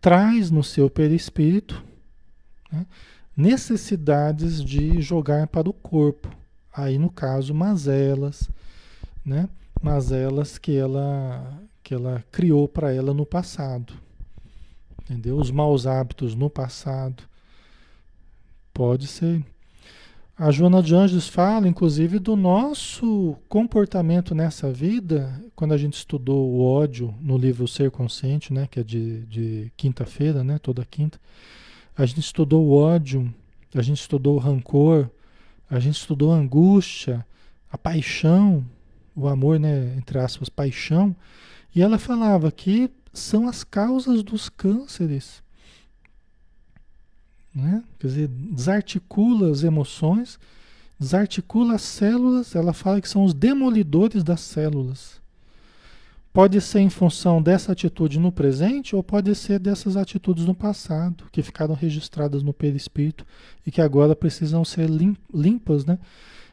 traz no seu perispírito né, necessidades de jogar para o corpo. Aí, no caso, mazelas, né? Mazelas que ela, que ela criou para ela no passado. Entendeu? Os maus hábitos no passado. Pode ser. A Joana de Anjos fala, inclusive, do nosso comportamento nessa vida, quando a gente estudou o ódio no livro Ser Consciente, né, que é de, de quinta-feira, né, toda quinta. A gente estudou o ódio, a gente estudou o rancor, a gente estudou a angústia, a paixão, o amor, né, entre aspas, paixão. E ela falava que são as causas dos cânceres. Né? Quer dizer, desarticula as emoções, desarticula as células, ela fala que são os demolidores das células. Pode ser em função dessa atitude no presente ou pode ser dessas atitudes no passado, que ficaram registradas no perispírito e que agora precisam ser limpas, né?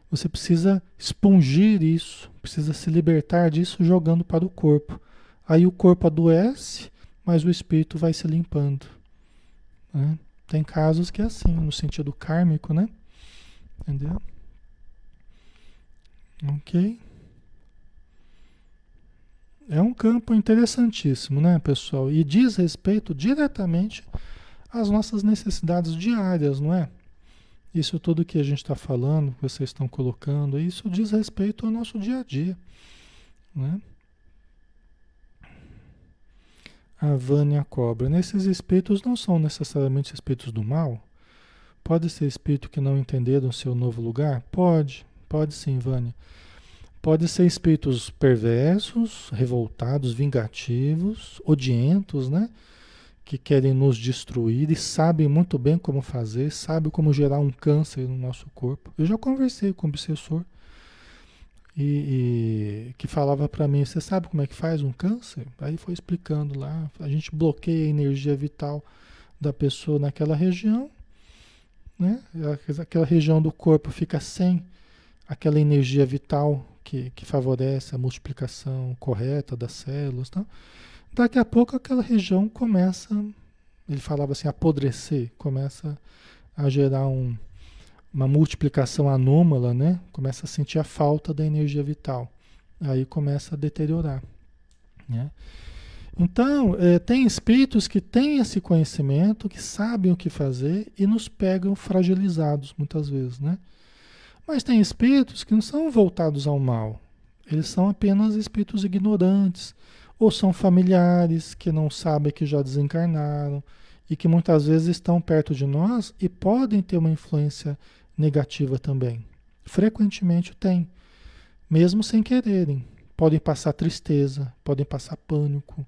Você precisa expungir isso, precisa se libertar disso jogando para o corpo. Aí o corpo adoece, mas o espírito vai se limpando. Né? Tem casos que é assim, no sentido kármico, né? Entendeu? Ok. É um campo interessantíssimo, né, pessoal? E diz respeito diretamente às nossas necessidades diárias, não é? Isso tudo que a gente está falando, que vocês estão colocando, isso diz respeito ao nosso dia a dia, né? A Vânia Cobra. Nesses espíritos não são necessariamente espíritos do mal? Pode ser espírito que não entenderam seu novo lugar? Pode, pode sim, Vânia. Pode ser espíritos perversos, revoltados, vingativos, odientos, né? Que querem nos destruir e sabem muito bem como fazer, sabem como gerar um câncer no nosso corpo. Eu já conversei com o obsessor e, e que falava para mim: Você sabe como é que faz um câncer? Aí foi explicando lá. A gente bloqueia a energia vital da pessoa naquela região, né? Aquela região do corpo fica sem aquela energia vital que, que favorece a multiplicação correta das células. Tá? Daqui a pouco aquela região começa, ele falava assim, apodrecer, começa a gerar um, uma multiplicação anômala, né? Começa a sentir a falta da energia vital. Aí começa a deteriorar. Né? Então, é, tem espíritos que têm esse conhecimento, que sabem o que fazer e nos pegam fragilizados muitas vezes, né? Mas tem espíritos que não são voltados ao mal. Eles são apenas espíritos ignorantes, ou são familiares que não sabem que já desencarnaram e que muitas vezes estão perto de nós e podem ter uma influência negativa também. Frequentemente tem, mesmo sem quererem. Podem passar tristeza, podem passar pânico.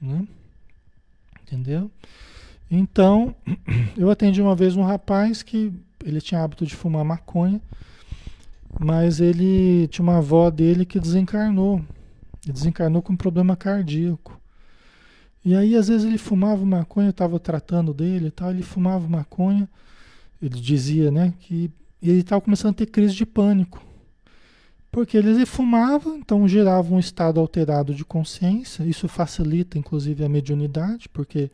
Né? Entendeu? Então, *clears throat* eu atendi uma vez um rapaz que ele tinha hábito de fumar maconha, mas ele tinha uma avó dele que desencarnou. Desencarnou com problema cardíaco. E aí, às vezes, ele fumava maconha, eu estava tratando dele e tal, ele fumava maconha, ele dizia, né, que ele estava começando a ter crise de pânico. Porque ele fumava, então gerava um estado alterado de consciência, isso facilita, inclusive, a mediunidade, porque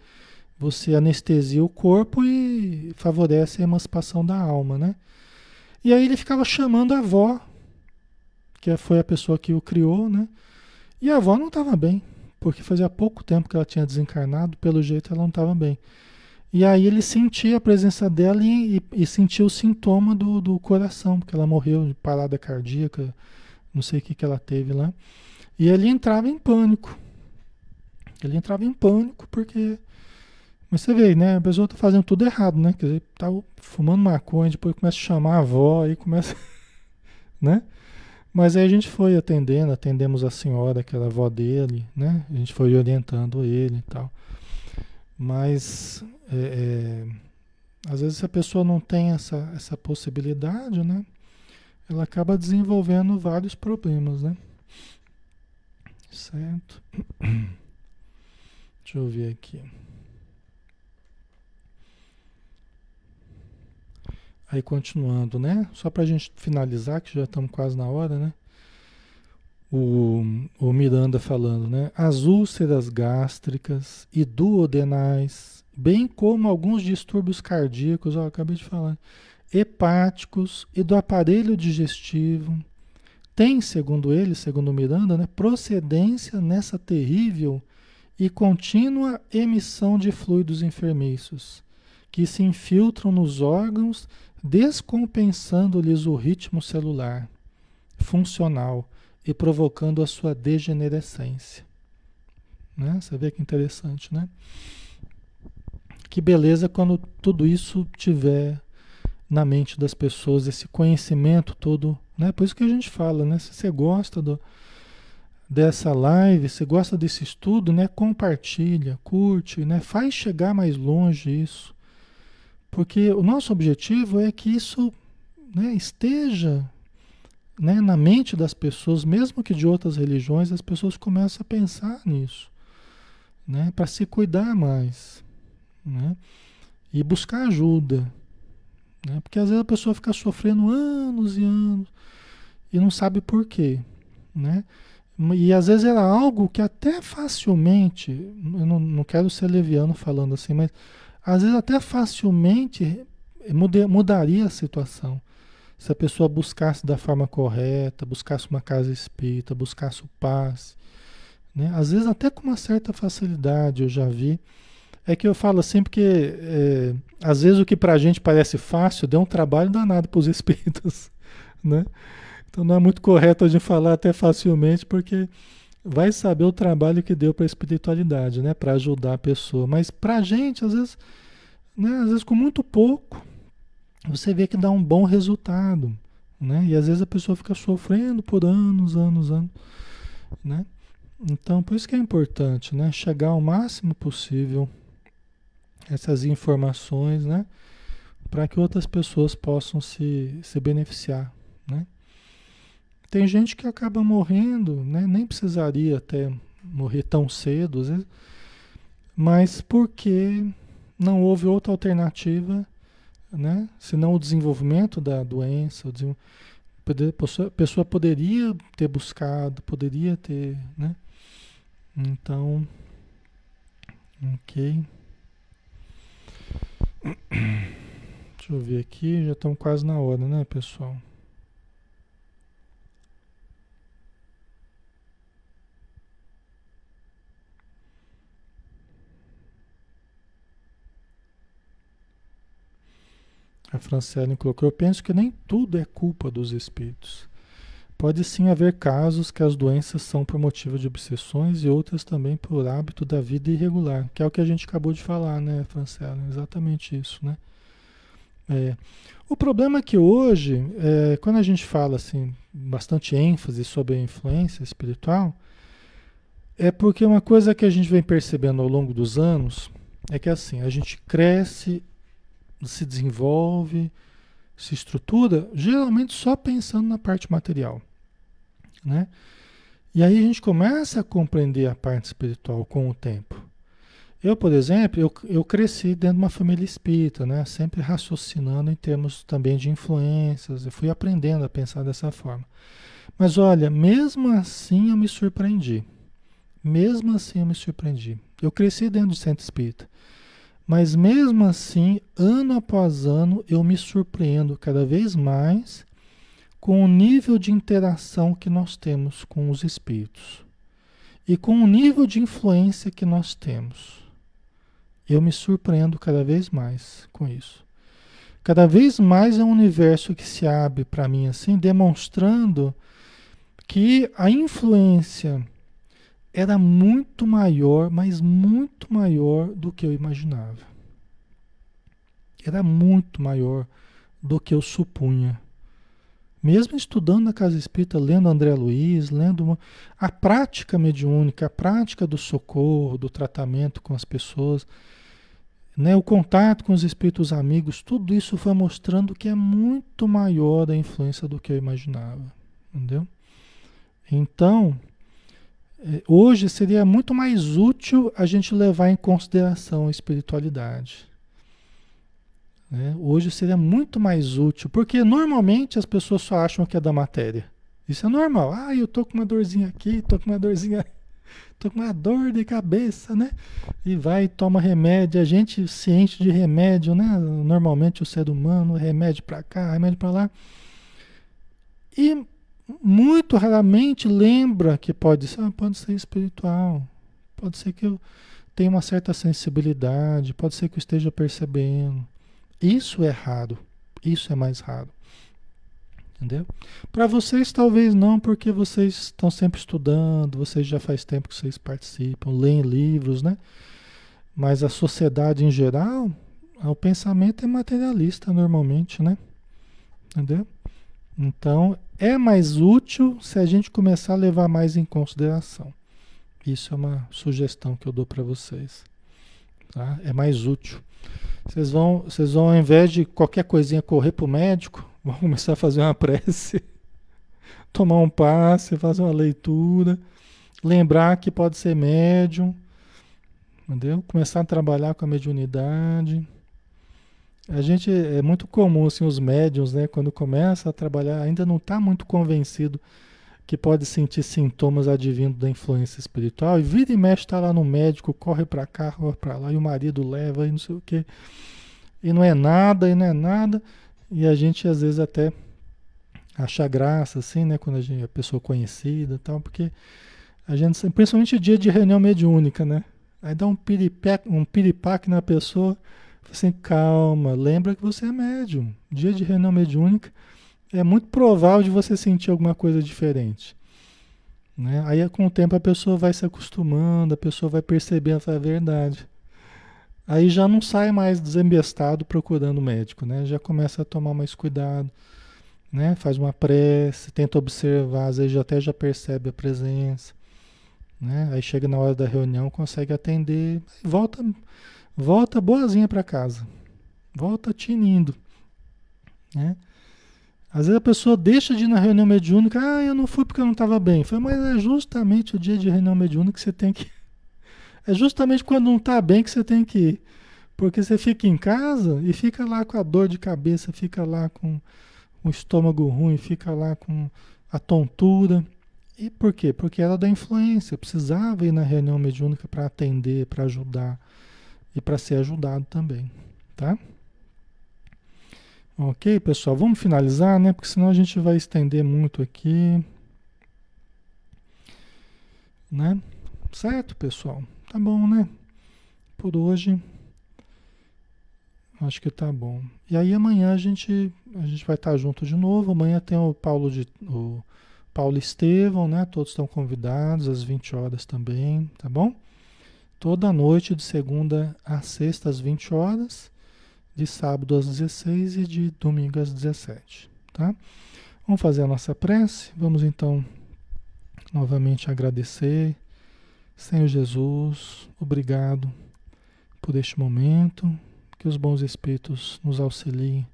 você anestesia o corpo e favorece a emancipação da alma, né? E aí ele ficava chamando a avó, que foi a pessoa que o criou, né? E a avó não estava bem, porque fazia pouco tempo que ela tinha desencarnado, pelo jeito ela não estava bem. E aí ele sentia a presença dela e, e, e sentia o sintoma do, do coração, porque ela morreu de parada cardíaca, não sei o que, que ela teve lá. E ele entrava em pânico. Ele entrava em pânico porque. Mas você vê, né? A pessoa tá fazendo tudo errado, né? Quer dizer, tá fumando maconha, depois começa a chamar a avó, aí começa. *laughs* né? Mas aí a gente foi atendendo, atendemos a senhora, que era a avó dele, né? A gente foi orientando ele e tal. Mas é, é, às vezes a pessoa não tem essa, essa possibilidade, né? Ela acaba desenvolvendo vários problemas, né? Certo? *clears throat* Deixa eu ver aqui. Aí continuando, né? Só para a gente finalizar, que já estamos quase na hora, né? O, o Miranda falando, né? As úlceras gástricas e duodenais, bem como alguns distúrbios cardíacos, ó, acabei de falar, hepáticos e do aparelho digestivo, tem, segundo ele, segundo Miranda, né, procedência nessa terrível e contínua emissão de fluidos enfermeiços, que se infiltram nos órgãos descompensando-lhes o ritmo celular funcional e provocando a sua degenerescência. Né? Você vê que interessante, né? Que beleza quando tudo isso tiver na mente das pessoas, esse conhecimento todo, né? Por isso que a gente fala, né? Se você gosta do, dessa live, se gosta desse estudo, né? Compartilha, curte, né? Faz chegar mais longe isso. Porque o nosso objetivo é que isso né, esteja né, na mente das pessoas, mesmo que de outras religiões, as pessoas começam a pensar nisso, né, para se cuidar mais, né, e buscar ajuda, né, porque às vezes a pessoa fica sofrendo anos e anos e não sabe por quê, né, e às vezes era algo que até facilmente, eu não, não quero ser leviano falando assim, mas às vezes até facilmente mudaria a situação. Se a pessoa buscasse da forma correta, buscasse uma casa espírita, buscasse o paz. Né? Às vezes até com uma certa facilidade, eu já vi. É que eu falo assim porque é, às vezes o que para a gente parece fácil deu um trabalho danado para os espíritos. *laughs* Né? Então não é muito correto a gente falar até facilmente, porque vai saber o trabalho que deu para a espiritualidade, né? Para ajudar a pessoa. Mas para a gente, às vezes, né? às vezes com muito pouco, você vê que dá um bom resultado, né? E às vezes a pessoa fica sofrendo por anos, anos, anos, né? Então, por isso que é importante, né? Chegar ao máximo possível essas informações, né? Para que outras pessoas possam se, se beneficiar, né? Tem gente que acaba morrendo, né? nem precisaria até morrer tão cedo, vezes, mas porque não houve outra alternativa, né? senão o desenvolvimento da doença, a pessoa poderia ter buscado, poderia ter, né? Então, ok. Deixa eu ver aqui, já estamos quase na hora, né, pessoal? A Franciane colocou: Eu penso que nem tudo é culpa dos espíritos. Pode sim haver casos que as doenças são por motivo de obsessões e outras também por hábito da vida irregular, que é o que a gente acabou de falar, né, Franciane? Exatamente isso, né? É. O problema é que hoje, é, quando a gente fala assim, bastante ênfase sobre a influência espiritual, é porque uma coisa que a gente vem percebendo ao longo dos anos é que assim, a gente cresce se desenvolve, se estrutura, geralmente só pensando na parte material, né? E aí a gente começa a compreender a parte espiritual com o tempo. Eu, por exemplo, eu, eu cresci dentro de uma família espírita, né? Sempre raciocinando em termos também de influências, eu fui aprendendo a pensar dessa forma. Mas olha, mesmo assim eu me surpreendi. Mesmo assim eu me surpreendi. Eu cresci dentro do centro espírita. Mas mesmo assim, ano após ano, eu me surpreendo cada vez mais com o nível de interação que nós temos com os espíritos e com o nível de influência que nós temos. Eu me surpreendo cada vez mais com isso. Cada vez mais é um universo que se abre para mim assim, demonstrando que a influência era muito maior, mas muito maior do que eu imaginava. Era muito maior do que eu supunha. Mesmo estudando na Casa Espírita, lendo André Luiz, lendo uma, a prática mediúnica, a prática do socorro, do tratamento com as pessoas, né, o contato com os espíritos amigos, tudo isso foi mostrando que é muito maior a influência do que eu imaginava. Entendeu? Então, hoje seria muito mais útil a gente levar em consideração a espiritualidade. Né? Hoje seria muito mais útil, porque normalmente as pessoas só acham que é da matéria. Isso é normal. Ah, eu tô com uma dorzinha aqui, tô com uma dorzinha, *laughs* tô com uma dor de cabeça, né? E vai e toma remédio. A gente se enche de remédio, né? Normalmente o ser humano, remédio para cá, remédio para lá. E muito raramente lembra que pode ser, ah, pode ser espiritual. Pode ser que eu tenha uma certa sensibilidade, pode ser que eu esteja percebendo. Isso é raro. Isso é mais raro. Entendeu? Para vocês talvez não, porque vocês estão sempre estudando, vocês já faz tempo que vocês participam, leem livros, né? Mas a sociedade em geral, o pensamento é materialista normalmente, né? Entendeu? Então, é mais útil se a gente começar a levar mais em consideração. Isso é uma sugestão que eu dou para vocês. Tá? É mais útil. Vocês vão, vocês vão, ao invés de qualquer coisinha correr para o médico, *laughs* vão começar a fazer uma prece, *laughs* tomar um passe, fazer uma leitura, lembrar que pode ser médium, entendeu? Começar a trabalhar com a mediunidade. A gente é muito comum assim os médiums, né, quando começa a trabalhar, ainda não está muito convencido que pode sentir sintomas advindo da influência espiritual, e vira e mexe, está lá no médico, corre para cá, corre para lá, e o marido leva, e não sei o quê. E não é nada, e não é nada. E a gente às vezes até acha graça, assim, né? Quando a, gente, a pessoa é conhecida e tal, porque a gente, principalmente dia de reunião mediúnica, né? Aí dá um piripaque, um piripaque na pessoa, assim, calma, lembra que você é médium. Dia de reunião mediúnica, é muito provável de você sentir alguma coisa diferente. Né? Aí com o tempo a pessoa vai se acostumando, a pessoa vai percebendo a verdade. Aí já não sai mais desembestado procurando médico, né? Já começa a tomar mais cuidado, né? Faz uma prece, tenta observar, às vezes até já percebe a presença, né? Aí chega na hora da reunião, consegue atender, volta, volta boazinha para casa, volta tinindo, né? Às vezes a pessoa deixa de ir na reunião mediúnica, ah, eu não fui porque eu não estava bem. Foi, mas é justamente o dia de reunião mediúnica que você tem que. *laughs* É justamente quando não está bem que você tem que ir. Porque você fica em casa e fica lá com a dor de cabeça, fica lá com o estômago ruim, fica lá com a tontura. E por quê? Porque era da influência. Precisava ir na reunião mediúnica para atender, para ajudar e para ser ajudado também. Tá? Ok, pessoal, vamos finalizar, né? Porque senão a gente vai estender muito aqui. Né? Certo, pessoal? Tá bom, né? Por hoje, acho que tá bom. E aí amanhã a gente, a gente vai estar junto de novo. Amanhã tem o Paulo, de, o Paulo Estevão, né? Todos estão convidados às 20 horas também, tá bom? Toda noite, de segunda a sexta, às 20 horas de sábado às 16 e de domingo às 17, tá? Vamos fazer a nossa prece. Vamos então novamente agradecer. Senhor Jesus, obrigado por este momento. Que os bons espíritos nos auxiliem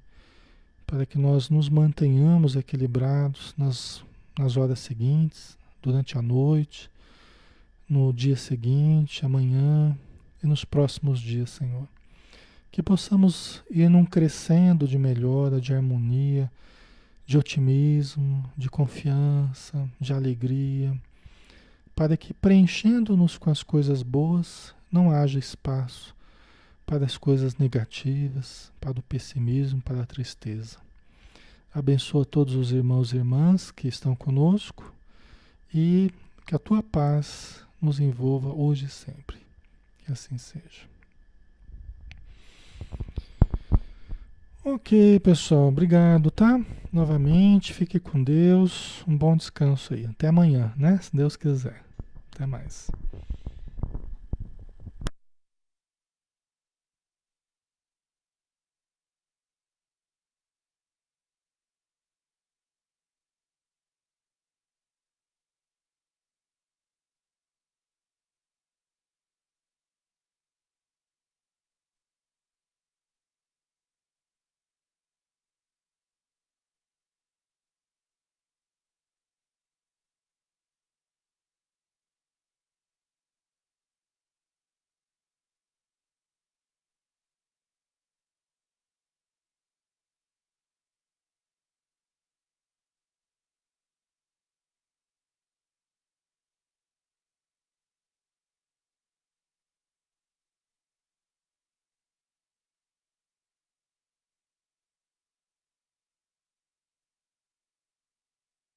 para que nós nos mantenhamos equilibrados nas, nas horas seguintes, durante a noite, no dia seguinte, amanhã e nos próximos dias, Senhor que possamos ir num crescendo de melhora, de harmonia, de otimismo, de confiança, de alegria, para que preenchendo-nos com as coisas boas, não haja espaço para as coisas negativas, para o pessimismo, para a tristeza. Abençoa todos os irmãos e irmãs que estão conosco e que a tua paz nos envolva hoje e sempre. Que assim seja. Ok, pessoal, obrigado, tá? Novamente, fique com Deus. Um bom descanso aí. Até amanhã, né? Se Deus quiser. Até mais.